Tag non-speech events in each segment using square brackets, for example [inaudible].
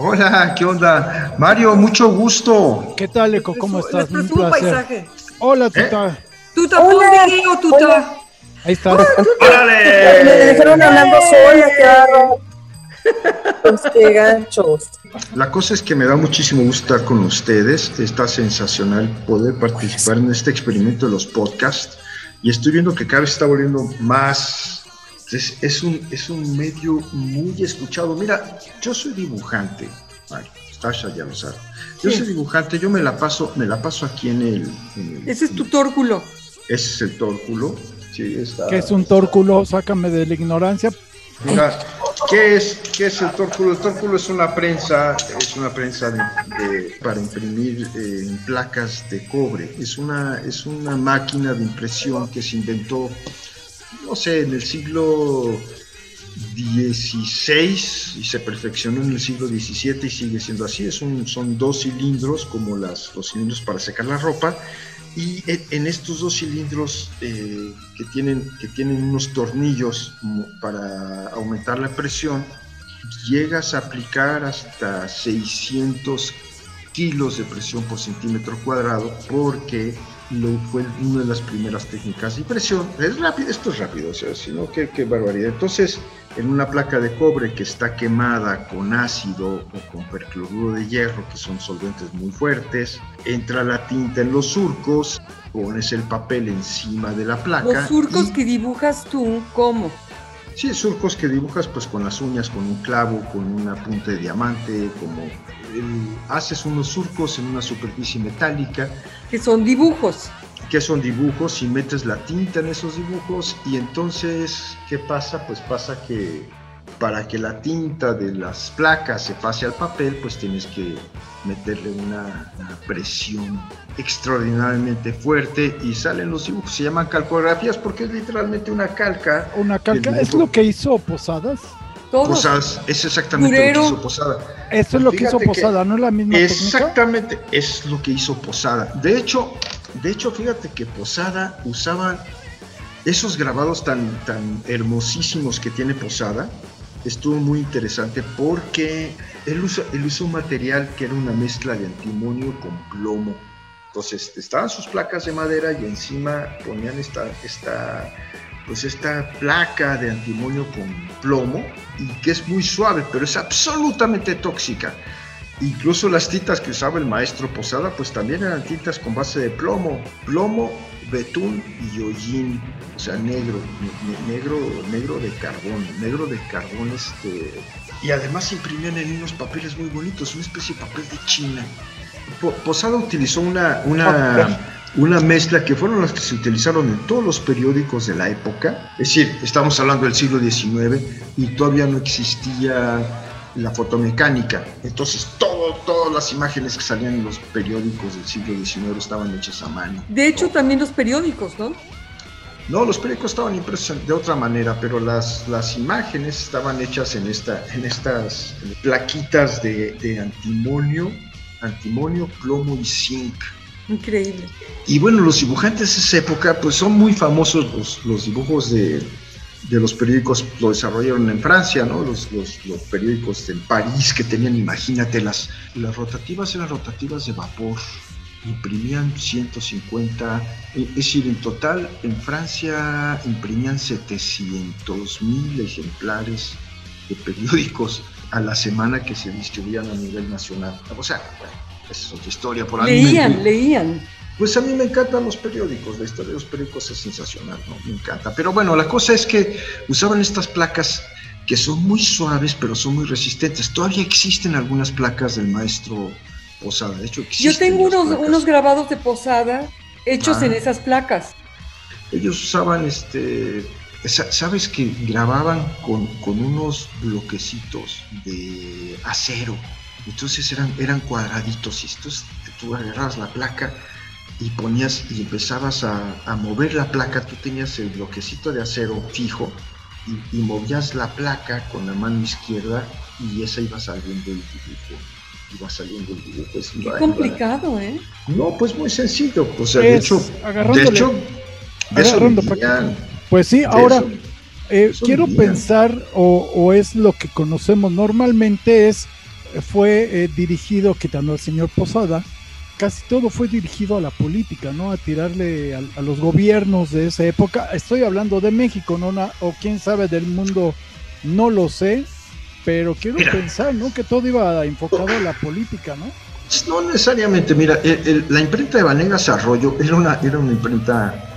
Hola, ¿qué onda? Mario, mucho gusto. ¿Qué tal, Eco? ¿Cómo estás? Un paisaje. Hola, ¿Eh? Tuta. Tuta, Hola. Tuta. Ahí está. ¡Órale! Me dejaron hablando sola, claro. Pues qué ganchos. La cosa es que me da muchísimo gusto estar con ustedes. Está sensacional poder participar en este experimento de los podcasts. Y estoy viendo que cada vez está volviendo más es, un, es un medio muy escuchado. Mira, yo soy dibujante, Mario, Tasha ya lo sabe. Yo soy dibujante, yo me la paso, me la paso aquí en el, Ese es tu tórculo. Ese es el tórculo. Sí, está. ¿Qué es un tórculo? Sácame de la ignorancia. Mira, ¿qué es, ¿qué es el tórculo? El tórculo es una prensa, es una prensa de, para imprimir eh, placas de cobre. Es una, es una máquina de impresión que se inventó no sé, en el siglo XVI y se perfeccionó en el siglo XVII y sigue siendo así. Es un, son dos cilindros como los cilindros para secar la ropa y en, estos dos cilindros eh, que, tienen, que tienen unos tornillos para aumentar la presión, llegas a aplicar hasta 600 kilos de presión por centímetro cuadrado porque lo, fue una de las primeras técnicas de impresión. Es rápido, esto es rápido, o sea, sino que qué barbaridad. Entonces, en una placa de cobre que está quemada con ácido o con percloruro de hierro, que son solventes muy fuertes, entra la tinta en los surcos, pones el papel encima de la placa. Los surcos que dibujas tú, ¿cómo? Sí, surcos que dibujas pues con las uñas, con un clavo, con una punta de diamante, como haces unos surcos en una superficie metálica. Que son dibujos. Que son dibujos y metes la tinta en esos dibujos y entonces, ¿qué pasa? Pues pasa que para que la tinta de las placas se pase al papel, pues tienes que meterle una, presión extraordinariamente fuerte y salen los dibujos. Se llaman calcografías porque es literalmente una calca. Una calca, ¿es lo que hizo Posadas? Posadas, es exactamente lo que hizo Posada. Eso es lo que hizo Posada, ¿no es la misma Exactamente, es lo que hizo Posada. De hecho, de hecho, fíjate que Posada usaba esos grabados tan, tan hermosísimos que tiene Posada. Estuvo muy interesante porque él, usa, él usó un material que era una mezcla de antimonio con plomo. Entonces estaban sus placas de madera y encima ponían esta, esta pues esta placa de antimonio con plomo y que es muy suave, pero es absolutamente tóxica. Incluso las tintas que usaba el maestro Posada, pues también eran tintas con base de plomo, plomo, betún y hollín, o sea, negro, negro, negro de carbón, negro de carbón este. Y además imprimían en unos papeles muy bonitos, una especie de papel de China. Posada utilizó una, una una mezcla que fueron las que se utilizaron en todos los periódicos de la época. Es decir, estamos hablando del siglo XIX y todavía no existía la fotomecánica. Entonces, todo, todas las imágenes que salían en los periódicos del siglo XIX estaban hechas a mano. De hecho, también los periódicos, ¿no? No, los periódicos estaban impresos de otra manera, pero las, las imágenes estaban hechas en, esta, en estas plaquitas de, de antimonio, antimonio, plomo y zinc. Increíble. Y bueno, los dibujantes de esa época, pues son muy famosos los, los dibujos de, de, los periódicos, lo desarrollaron en Francia, ¿no? Los, los, los, periódicos en París que tenían, imagínate, las, las rotativas eran rotativas de vapor, imprimían 150, es decir, en total en Francia imprimían 700 mil ejemplares de periódicos a la semana que se distribuían a nivel nacional. O sea, bueno, es otra historia por ahí. Leían, leían. Pues a mí me encantan los periódicos, la historia de los periódicos es sensacional, ¿no? Me encanta. Pero bueno, la cosa es que usaban estas placas que son muy suaves, pero son muy resistentes. Todavía existen algunas placas del maestro Posada. De hecho, Yo tengo unos, unos, grabados de Posada hechos ah. en esas placas. Ellos usaban este. Sabes que grababan con, con unos bloquecitos de acero entonces eran, eran cuadraditos y estos, tú agarrabas la placa y ponías y empezabas a, a mover la placa, tú tenías el bloquecito de acero fijo y, y movías la placa con la mano izquierda y esa iba saliendo el dibujo. Iba saliendo el dibujo. es- Qué iba- iba- complicado, ¿eh? No, pues muy sencillo. O sea, de hecho, de hecho, de eso vivían, Pues sí, ahora eh, quiero pensar, o, o es lo que conocemos normalmente, es fue eh, dirigido, quitando al señor Posada, casi todo fue dirigido a la política, ¿no? A tirarle a, a los gobiernos de esa época. Estoy hablando de México, ¿no? Na- o quién sabe del mundo, no lo sé, pero quiero Mira. pensar, ¿no? Que todo iba enfocado a la política, ¿no? No necesariamente, mira, el- el- la imprenta de Vanegas Arroyo era una, era una imprenta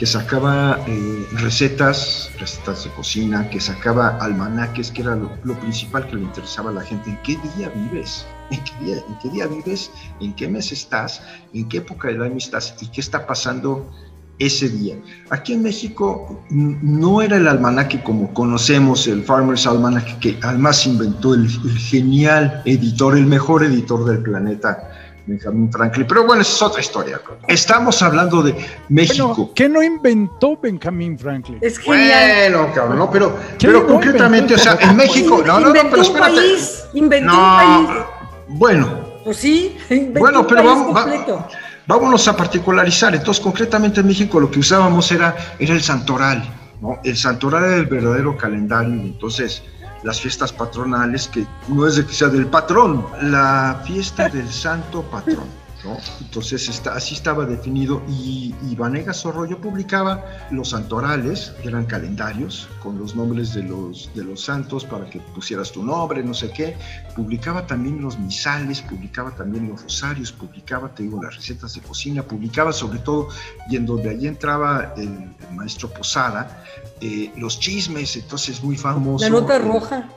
que sacaba eh, recetas, recetas de cocina, que sacaba almanaques, que era lo, lo principal que le interesaba a la gente. ¿En qué día vives? ¿En qué día, en qué día vives? ¿En qué mes estás? ¿En qué época del año estás? ¿Y qué está pasando ese día? Aquí en México no era el almanaque como conocemos, el Farmer's Almanac, que además inventó el, el genial editor, el mejor editor del planeta, Benjamin Franklin. Pero bueno, esa es otra historia. Estamos hablando de México. Bueno, ¿qué no inventó Benjamin Franklin? Es genial. Bueno, cabrón, no, pero, ¿Qué pero no concretamente, o sea, en México, no, no, no, inventó pero un espérate. país, inventó un país. bueno, Pues sí, [laughs] inventó Bueno, un pero país vamos- va-. Vámonos a particularizar. Entonces, concretamente en México lo que usábamos era, era el santoral. ¿no? El santoral era el verdadero calendario. Entonces, las fiestas patronales, que no es de que sea del patrón, la fiesta del santo patrón. ¿No? Entonces, está, así estaba definido. Y, y Vanegas Arroyo publicaba los santorales, que eran calendarios, con los nombres de los, de los santos para que pusieras tu nombre, no sé qué publicaba también los misales, publicaba también los rosarios, publicaba, te digo, las recetas de cocina, publicaba sobre todo, y en donde allí entraba el, el maestro Posada, eh, los chismes, entonces muy famoso. La nota eh, roja.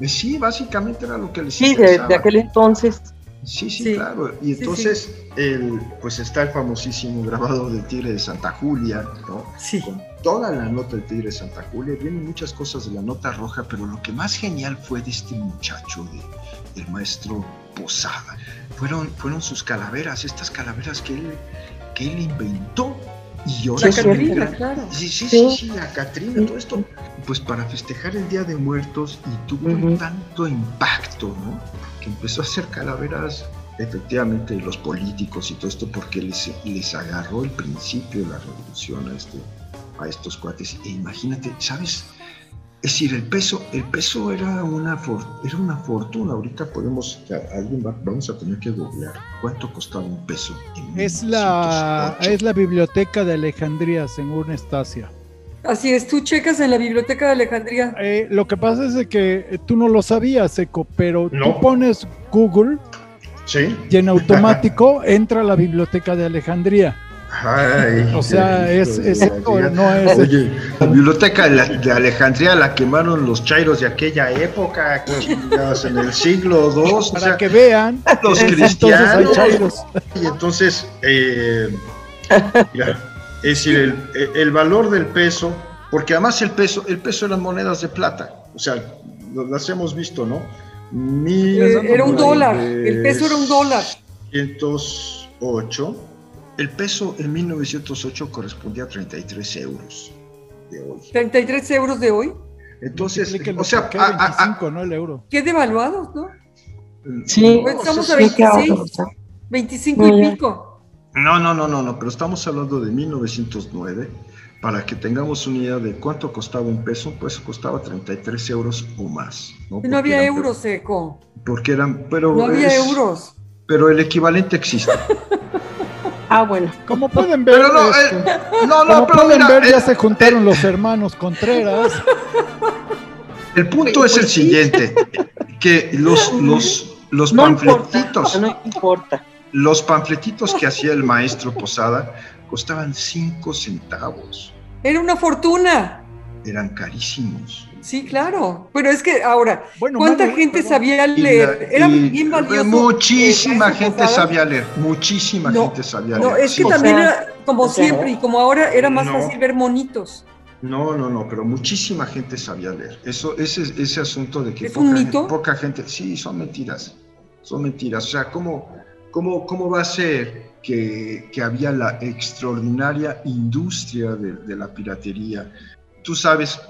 eh, sí, básicamente era lo que les Sí, de aquel entonces. Sí, sí, Sí. claro. Y Sí, entonces, El, pues está el famosísimo grabado del Tigre de Santa Julia, ¿no? Sí. Con toda la nota del Tigre de Santa Julia. Vienen muchas cosas de la nota roja, pero lo que más genial fue de este muchacho, de, del maestro Posada. Fueron, fueron sus calaveras, estas calaveras que él, que él inventó. Y ahora La Catrina, claro. Sí, sí, sí, Sí. la Catrina, todo esto, pues para festejar el Día de Muertos y tuvo tanto impacto, ¿no? Que empezó a hacer calaveras, efectivamente, los políticos y todo esto, porque les, les agarró el principio de la revolución a, este, a estos cuates. E imagínate, ¿sabes? Es decir, el peso, el peso era una, for- era una fortuna. Ahorita podemos, alguien va- vamos a tener que googlear cuánto costaba un peso. en Es la, 1908. es la biblioteca de Alejandría, según Estasia. Así es, tú checas en la biblioteca de Alejandría. Eh, lo que pasa es de que eh, tú no lo sabías, Eco, pero No. tú pones Google Sí. y en automático [laughs] entra a la biblioteca de Alejandría. Ay, O sea, es, es no es. Oye, la biblioteca de, la- de Alejandría la quemaron los chairos de aquella época, chingados, en el siglo II. o Para sea, que vean, los entonces hay cristianos. chairos. Y entonces, eh, mira, es decir, el, el valor del peso, porque además el peso, el peso eran monedas de plata, o sea, las hemos visto, ¿no? Mil- Eh, era un dólar, el peso era un dólar. 508. El peso en 1908 correspondía a 33 euros de hoy. 33 euros de hoy. Entonces, o sea, a- a- a- 25, no el euro. Qué devaluados, ¿no? Sí, estamos a sí. Sí, qué 26, horror, o sea. 25 y pico. No, no, no, no, no, pero estamos hablando de 1909. Para que tengamos una idea de cuánto costaba un peso, pues costaba 33 euros o más. No, No había eran- euros, Eco. Porque eran, pero, No había es- euros. pero el equivalente existe. [laughs] Ah, bueno. Como pueden ver, Pero no, este, eh, no, no, como pero pueden mira, ver, ya el- se juntaron los hermanos Contreras. [laughs] El punto es el Pues sí. siguiente, que los, [laughs] los, los No importa. panfletitos, No importa. Los panfletitos que hacía el maestro Posada costaban 5 centavos, Era una fortuna. eran carísimos. Sí, claro. Pero es que ahora, Bueno, ¿cuánta gente perdón. sabía leer? la- Era y- bien valioso. Muchísima eh, gente sabía leer, muchísima No, gente sabía No, leer. es que sí. también O sea, era como siempre y como ahora era más no. fácil ver monitos. No, no, no, pero muchísima gente sabía leer. Eso, ese, ese asunto de que ¿Es poca, un gente- mito? poca gente, sí, son mentiras, son mentiras. O sea, ¿cómo, ¿cómo, cómo va a ser que, que había la extraordinaria industria de, de la piratería? Tú sabes,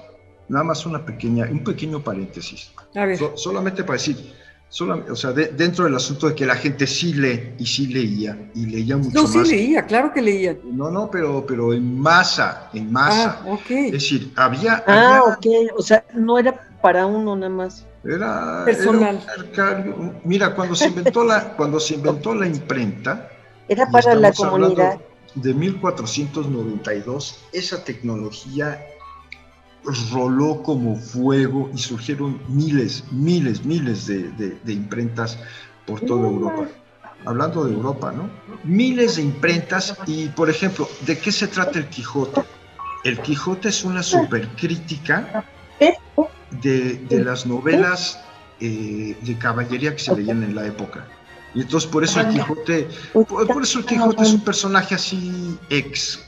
nada más una pequeña, un pequeño paréntesis. A ver. So- solamente para decir, o sea, de- dentro del asunto de que la gente sí lee y sí leía y leía mucho No, sí más. leía, claro que leía. No, no, pero, pero en masa, en masa. Ah, ok. Es decir, había, Ah, había- ok. O sea, no era para uno nada más. Era, Personal. era un Mira, cuando se inventó la, [laughs] cuando se inventó la imprenta, Era para la comunidad. De 1492, esa tecnología roló como fuego y surgieron miles, miles, miles de, de- de imprentas por toda Europa. Hablando de Europa, ¿no? Miles de imprentas y, por ejemplo, ¿de qué se trata el Quijote? El Quijote es una supercrítica de, de las novelas eh, de caballería que se leían en la época. Y entonces por eso el Quijote, por, por eso el Quijote es un personaje así ex,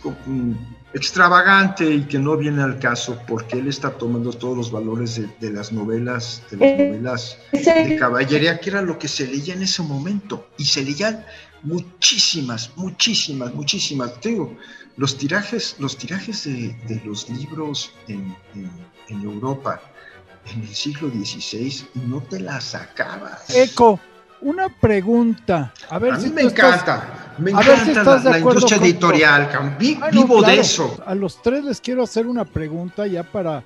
extravagante y que no viene al caso porque él está tomando todos los valores de, de las novelas, de las Eh, novelas de caballería, que era lo que se leía en ese momento. Y se leían muchísimas, muchísimas, muchísimas. Te digo, los tirajes, los tirajes de, de los libros en, en- en Europa en el siglo XVI no te las sacabas. Eco, una pregunta. A ver A si mí me tú estás- encanta, me a ver si encanta estás la, de la acuerdo industria con- editorial, cabrón. Vi- Ah, no, vivo de eso. A los tres les quiero hacer una pregunta ya para...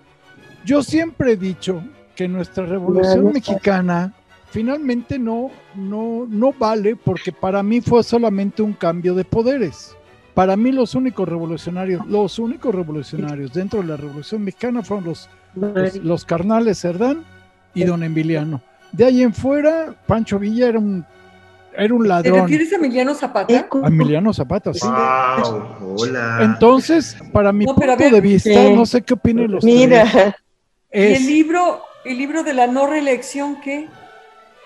Yo siempre he dicho que nuestra revolución mexicana finalmente no, no, no vale porque para mí fue solamente un cambio de poderes. Para mí los únicos revolucionarios, los únicos revolucionarios dentro de la revolución mexicana fueron los, los, los carnales Cerdán y don Emiliano. De ahí en fuera, Pancho Villa era un, era un ¿Te ladrón. refieres a Emiliano Zapata? Eco. Emiliano Zapata, sí. Wow, hola. Entonces, para mi No, a punto ver, de vista, no sé qué opinen los tres, Mira, ¿Y el libro, el libro de la no reelección qué?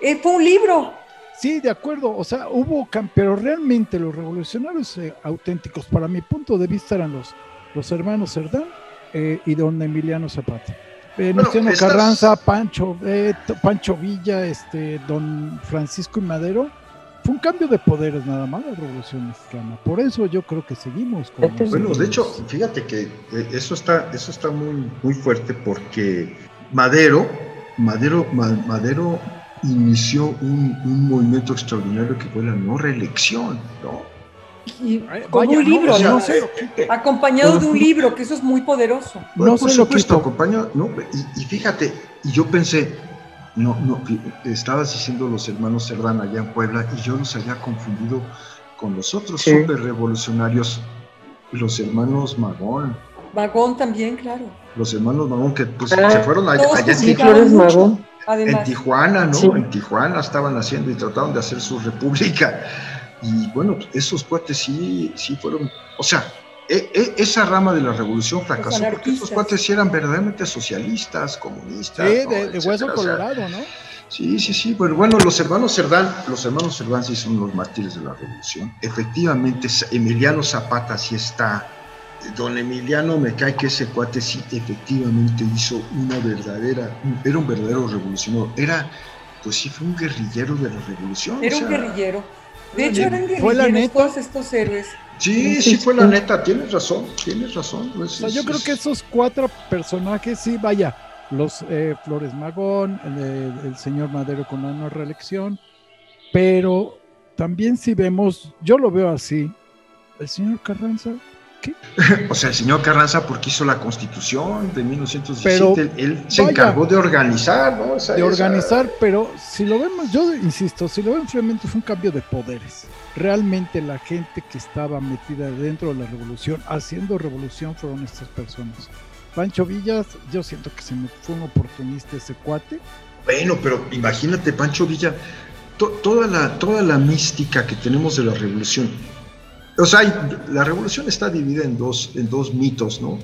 Eh, fue un libro. sí, de acuerdo, o sea, hubo, pero realmente los revolucionarios eh, auténticos, para mi punto de vista, eran los, los hermanos Cerdán eh, y don Emiliano Zapata. Eh, Bueno, estas- Carranza, Pancho, eh, Pancho Villa, este, don Francisco y Madero, fue un cambio de poderes nada más la revolución mexicana. Por eso yo creo que seguimos con Este- Bueno, de hecho, fíjate que eh, eso está, eso está muy, muy fuerte porque Madero, Madero, Ma- Madero inició un, un movimiento extraordinario que fue la no reelección, ¿no? Y con vaya, un no, libro, o sea, ¿no? acompañado de un libro, que eso es muy poderoso. No por supuesto, acompaña, no, y, y fíjate, y yo pensé, no, no, estabas diciendo los hermanos Cerdán allá en Puebla, y yo los había confundido con los otros Sí. super revolucionarios, los hermanos Magón, Vagón también, claro. los hermanos Magón que pues Ah, se fueron allá, en Tijuana, Magón. en Tijuana, ¿no? Sí. En Tijuana estaban haciendo y trataron de hacer su república. Y bueno, esos cuates sí, sí fueron, o sea, e- e- esa rama de la revolución fracasó porque esos cuates sí eran verdaderamente socialistas, comunistas. Sí, ¿no? de, de hueso Etcétera, o sea, colorado, ¿no? Sí, sí, sí, pero bueno, los hermanos Cerdán, los hermanos Cerdán sí son los mártires de la revolución. Efectivamente, Emiliano Zapata sí está. Don Emiliano me cae que ese cuate sí efectivamente hizo una verdadera, era un verdadero revolucionario. Era, pues sí, fue un guerrillero de la revolución. era o un guerrillero. De hecho, eran fue la neta. todos estos héroes. Sí, sí fue la neta, tienes razón, tienes razón. O es- sea, yo es- creo es- que esos cuatro personajes, sí, vaya, los eh, Flores Magón, el, el- el señor Madero con la no reelección, pero también si vemos, yo lo veo así, el señor Carranza, [laughs] O sea, el señor Carranza porque hizo la constitución de 1917, Pero, él, se vaya. encargó de organizar, ¿no? Esa- de esa- organizar, pero si lo vemos, yo insisto, si lo vemos realmente fue un cambio de poderes. Realmente la gente que estaba metida dentro de la revolución, haciendo revolución, fueron estas personas. Pancho Villas, yo siento que se me fue un oportunista ese cuate. Bueno, pero imagínate, Pancho Villa, to- toda, la, toda la mística que tenemos de la revolución. O sea, la revolución está dividida en dos, en dos mitos, ¿no?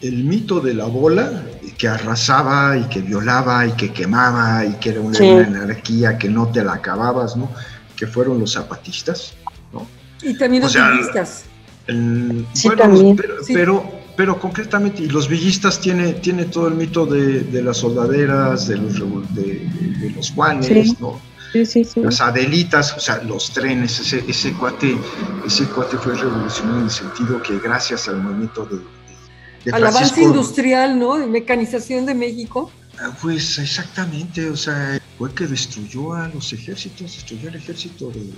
El mito de la bola, que arrasaba y que violaba y que quemaba y que era una, Sí. anarquía que no te la acababas, ¿no? Que fueron los zapatistas. Y también O los sea, villistas. El- Sí, bueno, también. pero, Sí. pero, pero concretamente, y los villistas tiene, tiene todo el mito de, de las soldaderas, de los, de, de- los Juanes, Sí. ¿no? Sí, sí, sí. las Adelitas, o sea, los trenes, ese, ese cuate, ese cuate fue revolucionario en el sentido que gracias al movimiento de, de- de Al avance industrial, ¿no? De mecanización de México. Ah, Pues exactamente, o sea, fue que destruyó a los ejércitos, destruyó el ejército de... de-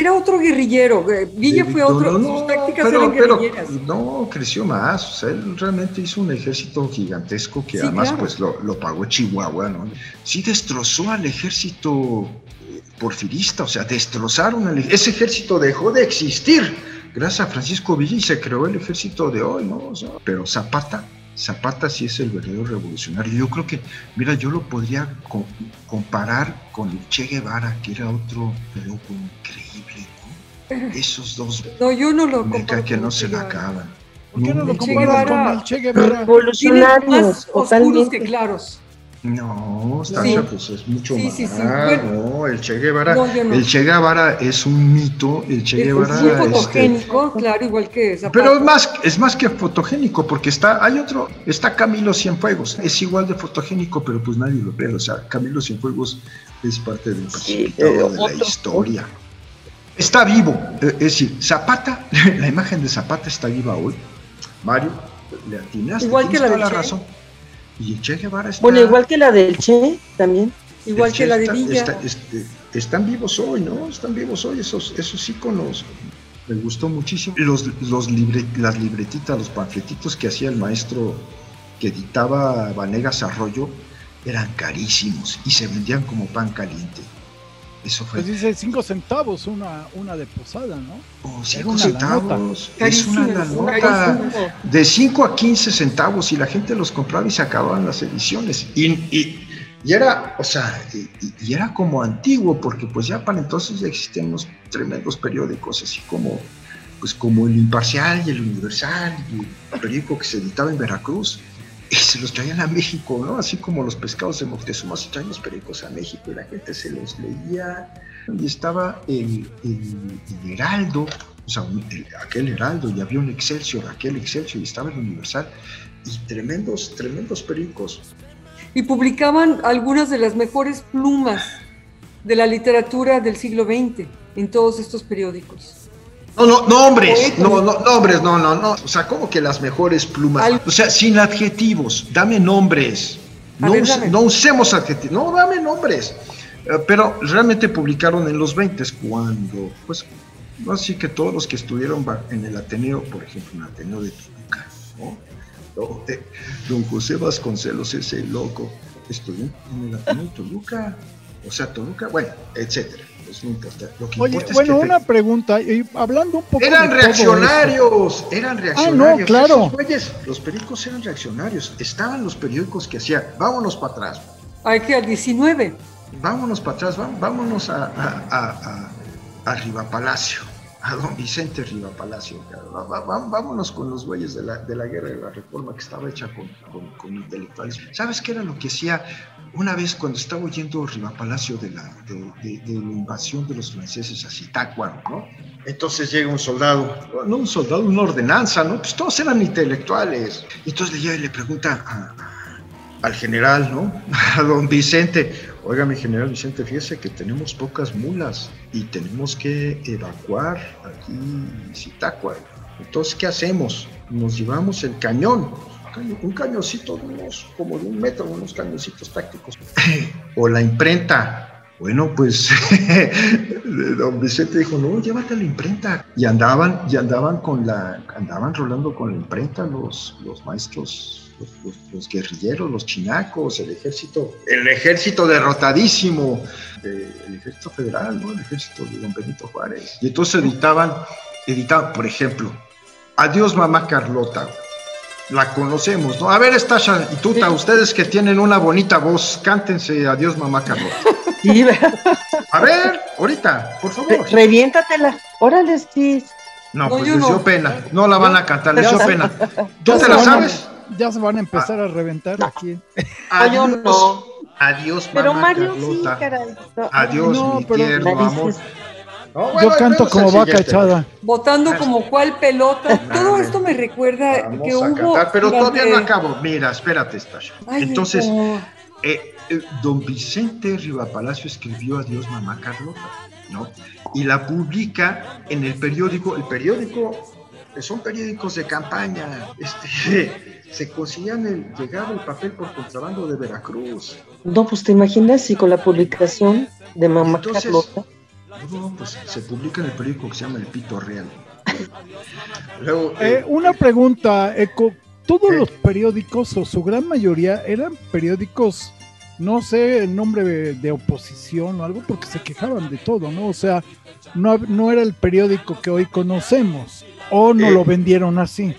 Era otro guerrillero. eh, Villa de fue otro. no, sus tácticas pero- eran pero guerrilleras. no, creció más, o sea, él realmente hizo un ejército gigantesco que Sí, además claro. pues lo, lo pagó Chihuahua, ¿no? Sí destrozó al ejército eh, porfirista, o sea, destrozaron ej- ese ejército dejó de existir gracias a Francisco Villa y se creó el ejército de hoy, ¿no? O sea, pero Zapata, Zapata sí es el verdadero revolucionario. Yo creo que, mira, yo lo podría co- comparar con el Che Guevara, que era otro loco increíble, ¿no? Esos dos No, yo no lo comparo que no se la acaban. ¿Por qué no lo El Che comparas Guevara- con el Che Guevara? Tienen Revolucionarios, más oscuros totalmente. que claros. No, Sí. Sasha, pues es mucho Sí, más. sí, sí. No, el Che Guevara, No, yo no. el Che Guevara es un mito, el Che Es Guevara muy este, fotogénico, claro, igual que Zapata. pero es más, es más que fotogénico, porque está, hay otro, está Camilo Cienfuegos, es igual de fotogénico, pero pues nadie lo ve, o sea, Camilo Cienfuegos es parte del Sí, precipitado de la historia. Está vivo, es decir, Zapata, [laughs] la imagen de Zapata está viva hoy. Mario, le atinaste, Igual que la del la Che. razón. Y el Che Guevara está... Bueno, igual que la del Che, también. igual que la de Villa. está- este, están vivos hoy, ¿no? Están vivos hoy esos, esos íconos. Me gustó muchísimo. Los, los libre- las libretitas, los panfletitos que hacía el maestro que editaba Vanegas Arroyo eran carísimos y se vendían como pan caliente. Eso fue Pues dice cinco centavos una, una de posada, ¿no? oh, cinco una centavos. Es una nota. De 5 a 15 centavos y la gente los compraba y se acababan las ediciones. Y, y- y era, o sea, y, y- y era como antiguo, porque pues ya para entonces ya existían unos tremendos periódicos, así como, pues como el Imparcial y el Universal, y el periódico que se editaba en Veracruz, y se los traían a México, ¿no? Así como los pescados de Moctezuma se traían los periódicos a México y la gente se los leía. Y estaba el, el- Heraldo, o sea, aquel Heraldo, y había un Excelsior, aquel Excelsior, y estaba el Universal, y tremendos, tremendos periódicos. Y publicaban algunas de las mejores plumas de la literatura del siglo XX en todos estos periódicos. No, no, nombres, no, no, nombres, no, no, no. O sea, como que las mejores plumas. Al- O sea, sin adjetivos, dame nombres. No, ver, us- dame. no usemos adjetivos, no, dame nombres. Eh, Pero realmente publicaron en los 20 cuando, pues, así que todos los que estuvieron en el Ateneo, por ejemplo, en el Ateneo de Toluca, ¿no? No, eh, Don José Vasconcelos, ese loco, estudió en el Ateneo de Toluca, o sea, Toluca, bueno, etcétera. Pues no importa. Lo que Oye, importa bueno, es que te- una pregunta, y hablando un poco eran de todo reaccionarios, eran reaccionarios. Ah, no, claro. Esos güeyes, los periódicos eran reaccionarios. Estaban los periódicos que hacían, vámonos para atrás, Hay que al 19. vámonos para atrás, vámonos a, a, a, a- a Riva Palacio, a don Vicente Riva Palacio. Vámonos con los güeyes de la, de la guerra de la reforma que estaba hecha con, con, con intelectuales. ¿Sabes qué era lo que hacía una vez cuando estaba oyendo Riva Palacio de la, de, de- de la invasión de los franceses a Zitácuaro, ¿no? Entonces llega un soldado, no un soldado, una ordenanza, ¿no? Pues todos eran intelectuales. Entonces le llega y le pregunta a- al general, ¿no? [laughs] A don Vicente, oiga mi general Vicente, fíjese que tenemos pocas mulas y tenemos que evacuar aquí Zitácuaro. Entonces, ¿qué hacemos? Nos llevamos el cañón, un caño- un cañoncito de unos, como de un metro, unos cañoncitos tácticos. [laughs] o la imprenta. Bueno, pues [laughs] don Vicente dijo, no, llévate la imprenta. Y andaban, y andaban con la, andaban rolando con la imprenta los, los maestros, los, los- los guerrilleros, los chinacos, el ejército, el ejército derrotadísimo, de- el ejército federal, ¿no? El ejército de don Benito Juárez. Y entonces editaban, editaban, por ejemplo, Adiós mamá Carlota. La conocemos, ¿no? A ver, Stasha y Tuta, ustedes que tienen una bonita voz, cántense Adiós mamá Carlota. [laughs] Sí, ¿verdad? A ver, ahorita, por Re- favor. reviéntatela. Órale, sí. No, No, pues yo les dio no. pena. No la van a cantar, les dio pena. [laughs] ¿Tú te la sabes? Ya se van a empezar a reventar aquí. Ah, yo no. Adiós, Pero mamá Mario sí, Carlota. caray. No, Adiós, No, mi pero- tierno amor. No, Yo canto como vaca echada. Votando como cual pelota. Todo esto me recuerda Vamos que a hubo. cantar, pero todavía no acabo. Mira, espérate, Stasha. Entonces, eh, eh, don Vicente Rivapalacio escribió Adiós Mamá Carlota, ¿no? Y la publica en el periódico, el periódico, son periódicos de campaña, este, [laughs] se conseguían el, llegaba el papel por contrabando de Veracruz. No, pues te imaginas si con la publicación de Mamá Entonces, Carlota. No, pues se publica en el periódico que se llama El Pito Real. [laughs] Luego, Eh, eh, una pregunta, Eco. Todos los periódicos, o su gran mayoría, eran periódicos, no sé, en nombre de, de oposición o algo, porque se quejaban de todo, ¿no? O sea, no, no era el periódico que hoy conocemos, o no Eh. lo vendieron así.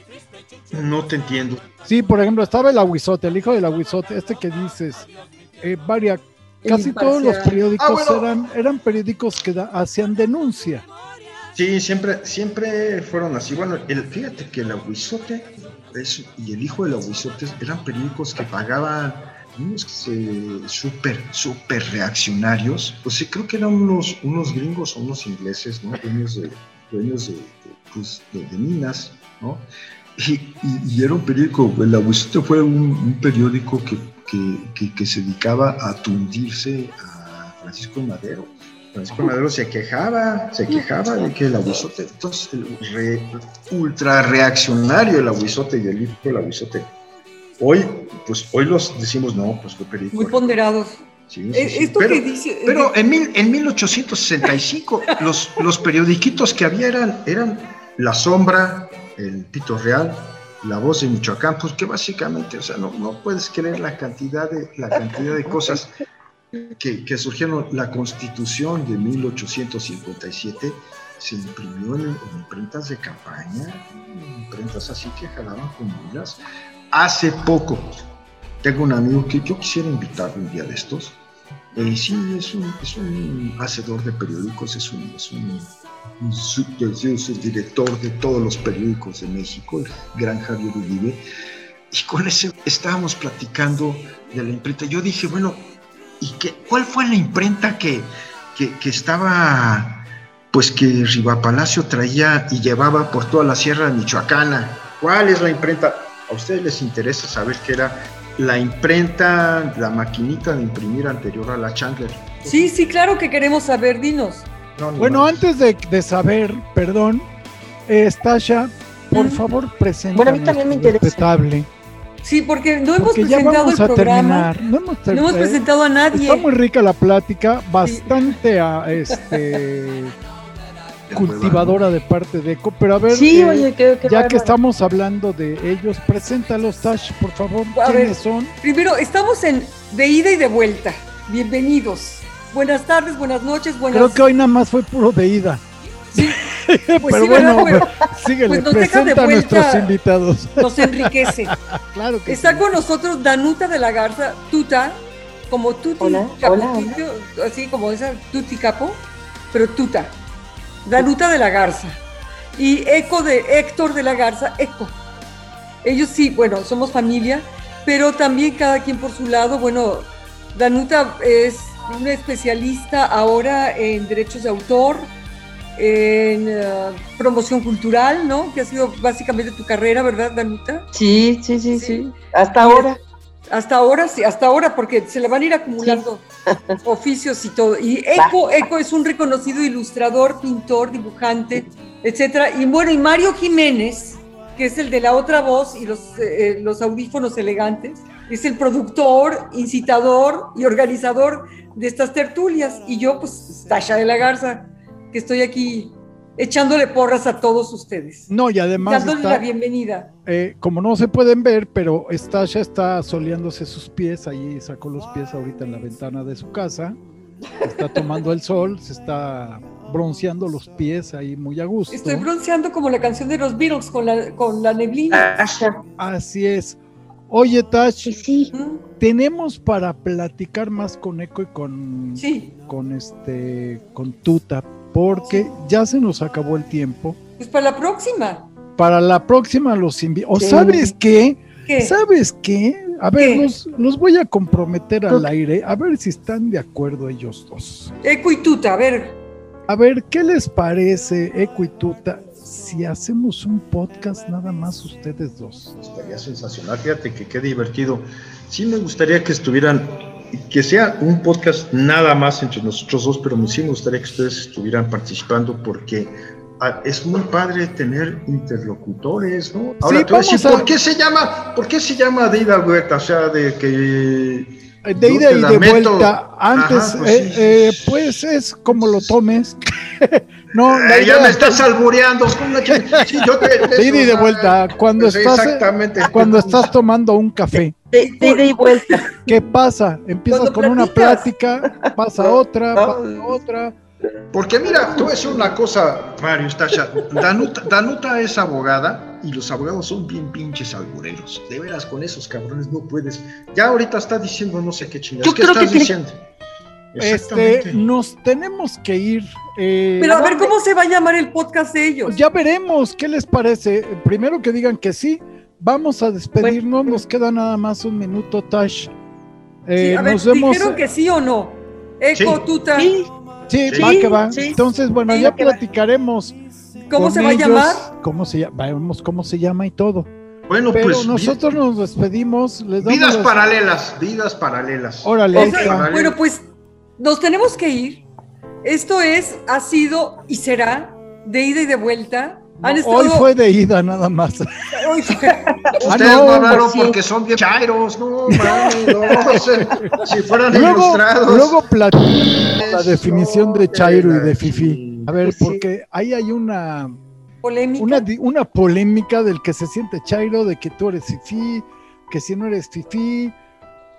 no te entiendo. Sí, por ejemplo, estaba el aguizote, el hijo del aguizote, este que dices, eh, varias, El casi todos los periódicos Ah, bueno. eran, eran periódicos que da- hacían denuncia. Sí, siempre, siempre fueron así. Bueno, el, fíjate que el Aguizote es- y el hijo del Aguizote eran periódicos que pagaban unos eh, súper, súper reaccionarios. Pues sí, creo que eran unos, unos gringos o unos ingleses, ¿no? Dueños de, dueños de, de, pues, de- de minas, ¿no? Y, y- y era un periódico, el Aguizote fue un, un periódico que, que, que- que se dedicaba a tundirse a Francisco Madero. Francisco Madero se quejaba, se quejaba de que el aguizote, entonces el re- ultra reaccionario el aguizote y el hijo del aguizote. Hoy, pues hoy los decimos, no, pues fue periódico. Muy ponderados. Sí, sí, Eh, sí. Esto pero, que dice. pero en, mil, en 1865 [laughs] los, los periodiquitos que había eran, eran La Sombra, El Pito Real, La Voz de Michoacán, pues que básicamente, o sea, no, no puedes creer la cantidad de, la cantidad de cosas que, que surgieron. La Constitución de 1857 se imprimió en, en imprentas de campaña, imprentas así que jalaban con mulas. Hace poco, tengo un amigo que yo quisiera invitar un día de estos. Eh, sí, es un, es un hacedor de periódicos, es un, es un, un sub- es director de todos los periódicos de México, el gran Javier Uribe. Y con ese estábamos platicando de la imprenta. Yo dije, bueno, ¿y qué, cuál fue la imprenta que, que, que estaba, pues que Rivapalacio traía y llevaba por toda la Sierra Michoacana? ¿Cuál es la imprenta? ¿A ustedes les interesa saber qué era la imprenta, la maquinita de imprimir anterior a la Chandler? Sí, sí, claro que queremos saber, dinos. No, Bueno, más. antes de, de saber, perdón, eh, Stasha, por favor, presenta Bueno, a mí también me interesa. respetable. Sí, porque no hemos Porque ya presentado vamos el a programa. terminar. No hemos, ter- No hemos eh, presentado a nadie. Está muy rica la plática, bastante ah, este, [laughs] cultivadora de parte de Eco, pero a ver, Sí, eh, oye, qué, qué ya bárbaro. que estamos hablando de ellos, preséntalos, Tash, por favor, A ver. ¿quiénes son? Primero, estamos en de ida y de vuelta. Bienvenidos. Buenas tardes, buenas noches, buenas. Creo que hoy nada más fue puro de ida. Sí, pero [laughs] pues sí, bueno, síguele, pues nos deja de presenta a nuestros invitados. nos enriquece. [laughs] claro que Está sí. con nosotros Danuta de la Garza, Tuta, como Tuti Hola, así como esa Tuti Capo, pero Tuta. Danuta de la Garza. Y Eco de Héctor de la Garza, Eco. Ellos sí, bueno, somos familia, pero también cada quien por su lado. Bueno, Danuta es una especialista ahora en derechos de autor, en eh, promoción cultural, ¿no? Que ha sido básicamente tu carrera, ¿verdad, Danuta? Sí, sí, sí, Sí. sí. Hasta ahora. Hasta ahora sí, hasta ahora, porque se le van a ir acumulando oficios y todo. Y Eco, Eco es un reconocido ilustrador, pintor, dibujante, etcétera. Y bueno, y Mario Jiménez, que es el de la otra voz y los, eh, los audífonos elegantes, es el productor, incitador y organizador de estas tertulias. Y yo, pues, Tasha de la Garza, que estoy aquí echándole porras a todos ustedes. No, y además, Dándoles está, la bienvenida. eh, como no se pueden ver, pero Stasha está soleándose sus pies, ahí sacó los pies ahorita en la ventana de su casa, está tomando el sol, se está bronceando los pies ahí muy a gusto. Estoy bronceando como la canción de los Beatles con la, con la neblina. Asha. Así es. Oye, Tash, Sí, sí. Tenemos para platicar más con Eco y con, Sí, con este con Tuta, porque ya se nos acabó el tiempo. pues para la próxima. Para la próxima los invito. ¿O Sí. sabes qué? ¿Qué? ¿Sabes qué? A ver, ¿Qué? los, los voy a comprometer al aire, a ver si están de acuerdo ellos dos. Eco y Tuta, a ver. A ver, ¿qué les parece, Eco y Tuta, si hacemos un podcast nada más ustedes dos? Estaría sensacional, fíjate que qué divertido. Sí me gustaría que estuvieran que sea un podcast nada más entre nosotros dos, pero sí me gustaría que ustedes estuvieran participando porque ah, es muy padre tener interlocutores, ¿no? Ahora Sí, te voy a decir, a- ¿por qué se llama, por qué se llama de ida vuelta? O sea, de que De yo ida te y de meto- vuelta. Antes, Ajá, pues eh, sí, eh, pues es como lo tomes. [laughs] no, Eh, ya me estás albureando. ¿cómo la ch- Sí, yo te- [laughs] de ida y de vuelta. Cuando sí, estás, exactamente. cuando estás tomando un café, De, de ida y vuelta. ¿qué pasa? Empiezas con una plática, pasa otra, pasa otra. Porque mira, a decir una cosa, Mario, Stasha. Danuta, Danuta es abogada y los abogados son bien pinches albureros. De veras, con esos cabrones no puedes. Ya ahorita está diciendo no sé qué chingados. Yo ¿Qué creo que estás tiene- diciendo? Este, nos tenemos que ir. eh, Pero a ver cómo se va a llamar el podcast de ellos. Ya veremos qué les parece. Primero que digan que sí. Vamos a despedirnos. Nos queda nada más un minuto, Tash. Sí, Eh, a ver, nos vemos. dijeron que sí o no. Eco, Sí. tuta, Sí, Sí, Sí, va que va. sí. Entonces, bueno, Sí, ya platicaremos. ¿cómo se va a llamar? ¿Cómo se llama? Vemos cómo se llama y todo. Bueno, Pero pues. nosotros nos despedimos. Les damos Vidas las- paralelas, vidas paralelas. Órale, O sea. Bueno, pues nos tenemos que ir. Esto es, ha sido y será de ida y de vuelta. Han No, estado- Hoy fue de ida nada más. [laughs] hoy fue- Ah, Ustedes no, no, hablaron sí. porque son bien chairos, no, mami, no, [laughs] si fueran Luego, ilustrados. luego platicamos la definición de Chairo y de Fifi. A ver, Pues sí. porque ahí hay una, polémica. una, polémica del que se siente Chairo, de que tú eres Fifi, que si no eres Fifi.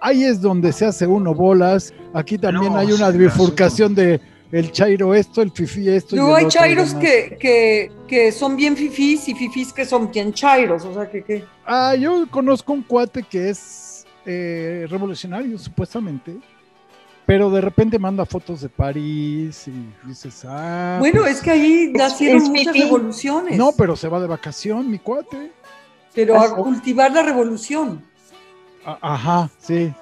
Ahí es donde se hace uno bolas. Aquí también No, hay una sí, bifurcación de el Chairo esto, el Fifi esto. y Luego hay chairos que, que, que son bien fifís y fifís que son bien chairos. O sea, que, que Ah, yo conozco un cuate que es eh, revolucionario, supuestamente. Pero de repente manda fotos de París y dices, ah. Bueno, pues, es que ahí nacieron es muchas fifí. revoluciones. No, pero se va de vacación, mi cuate. Pero a cultivar la revolución. A- Ajá, sí.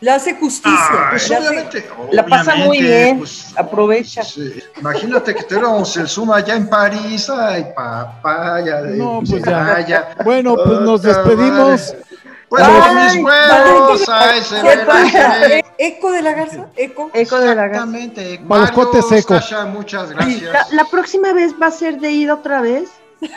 Le hace justicia. Ah, pues le hace- obviamente, La pasa muy obviamente, bien, pues, aprovecha. Sí. Imagínate que tuviéramos el Zoom allá en París, ay, papaya, de No, pues ya. ya. Bueno, pues nos despedimos. Bueno, Ay, mis huevos, ay, se. Eco de la garza, eco. Eco de la garza. Exactamente. Para los secos. Sasha, muchas La, gracias. la próxima vez va a ser de ida otra vez. [laughs]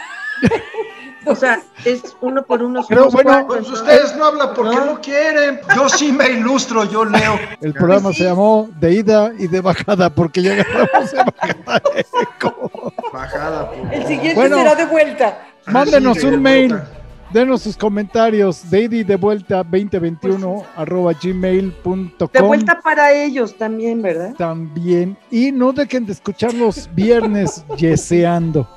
O sea, es uno por uno. Pero bueno, cuatro, Pues ustedes no hablan porque No. no quieren. Yo sí me ilustro, yo leo. El programa se llamó De ida y de bajada porque ya agarramos de bajada de eco. Bajada. por- El siguiente Bueno. será de vuelta. Mándenos Así de un mail. vuelta. Denos sus comentarios. De ida y de vuelta 2021 arroba gmail.com. De vuelta para ellos también, ¿verdad? también. Y no dejen de escuchar los viernes yeseando.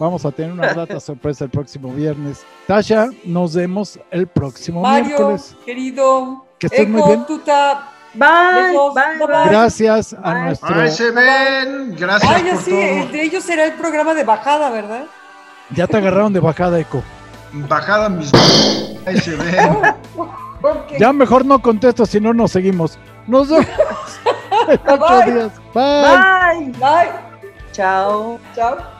Vamos a tener una [laughs] grata sorpresa el próximo viernes. Tasha, nos vemos el próximo Mario, miércoles. querido. Que estés muy Eco, bien. tuta. Bye, bye, bye. Gracias a nuestro. Ay, se ven. Gracias Ay, por todo. el de ellos será el programa de bajada, ¿verdad? Ya te agarraron de bajada, Eco. Bajada mis. Ahí se ven. Ya mejor no contesto, si no nos seguimos. Nos vemos [laughs] en ocho Bye. días. Bye. Bye. Bye. Chao. Chao.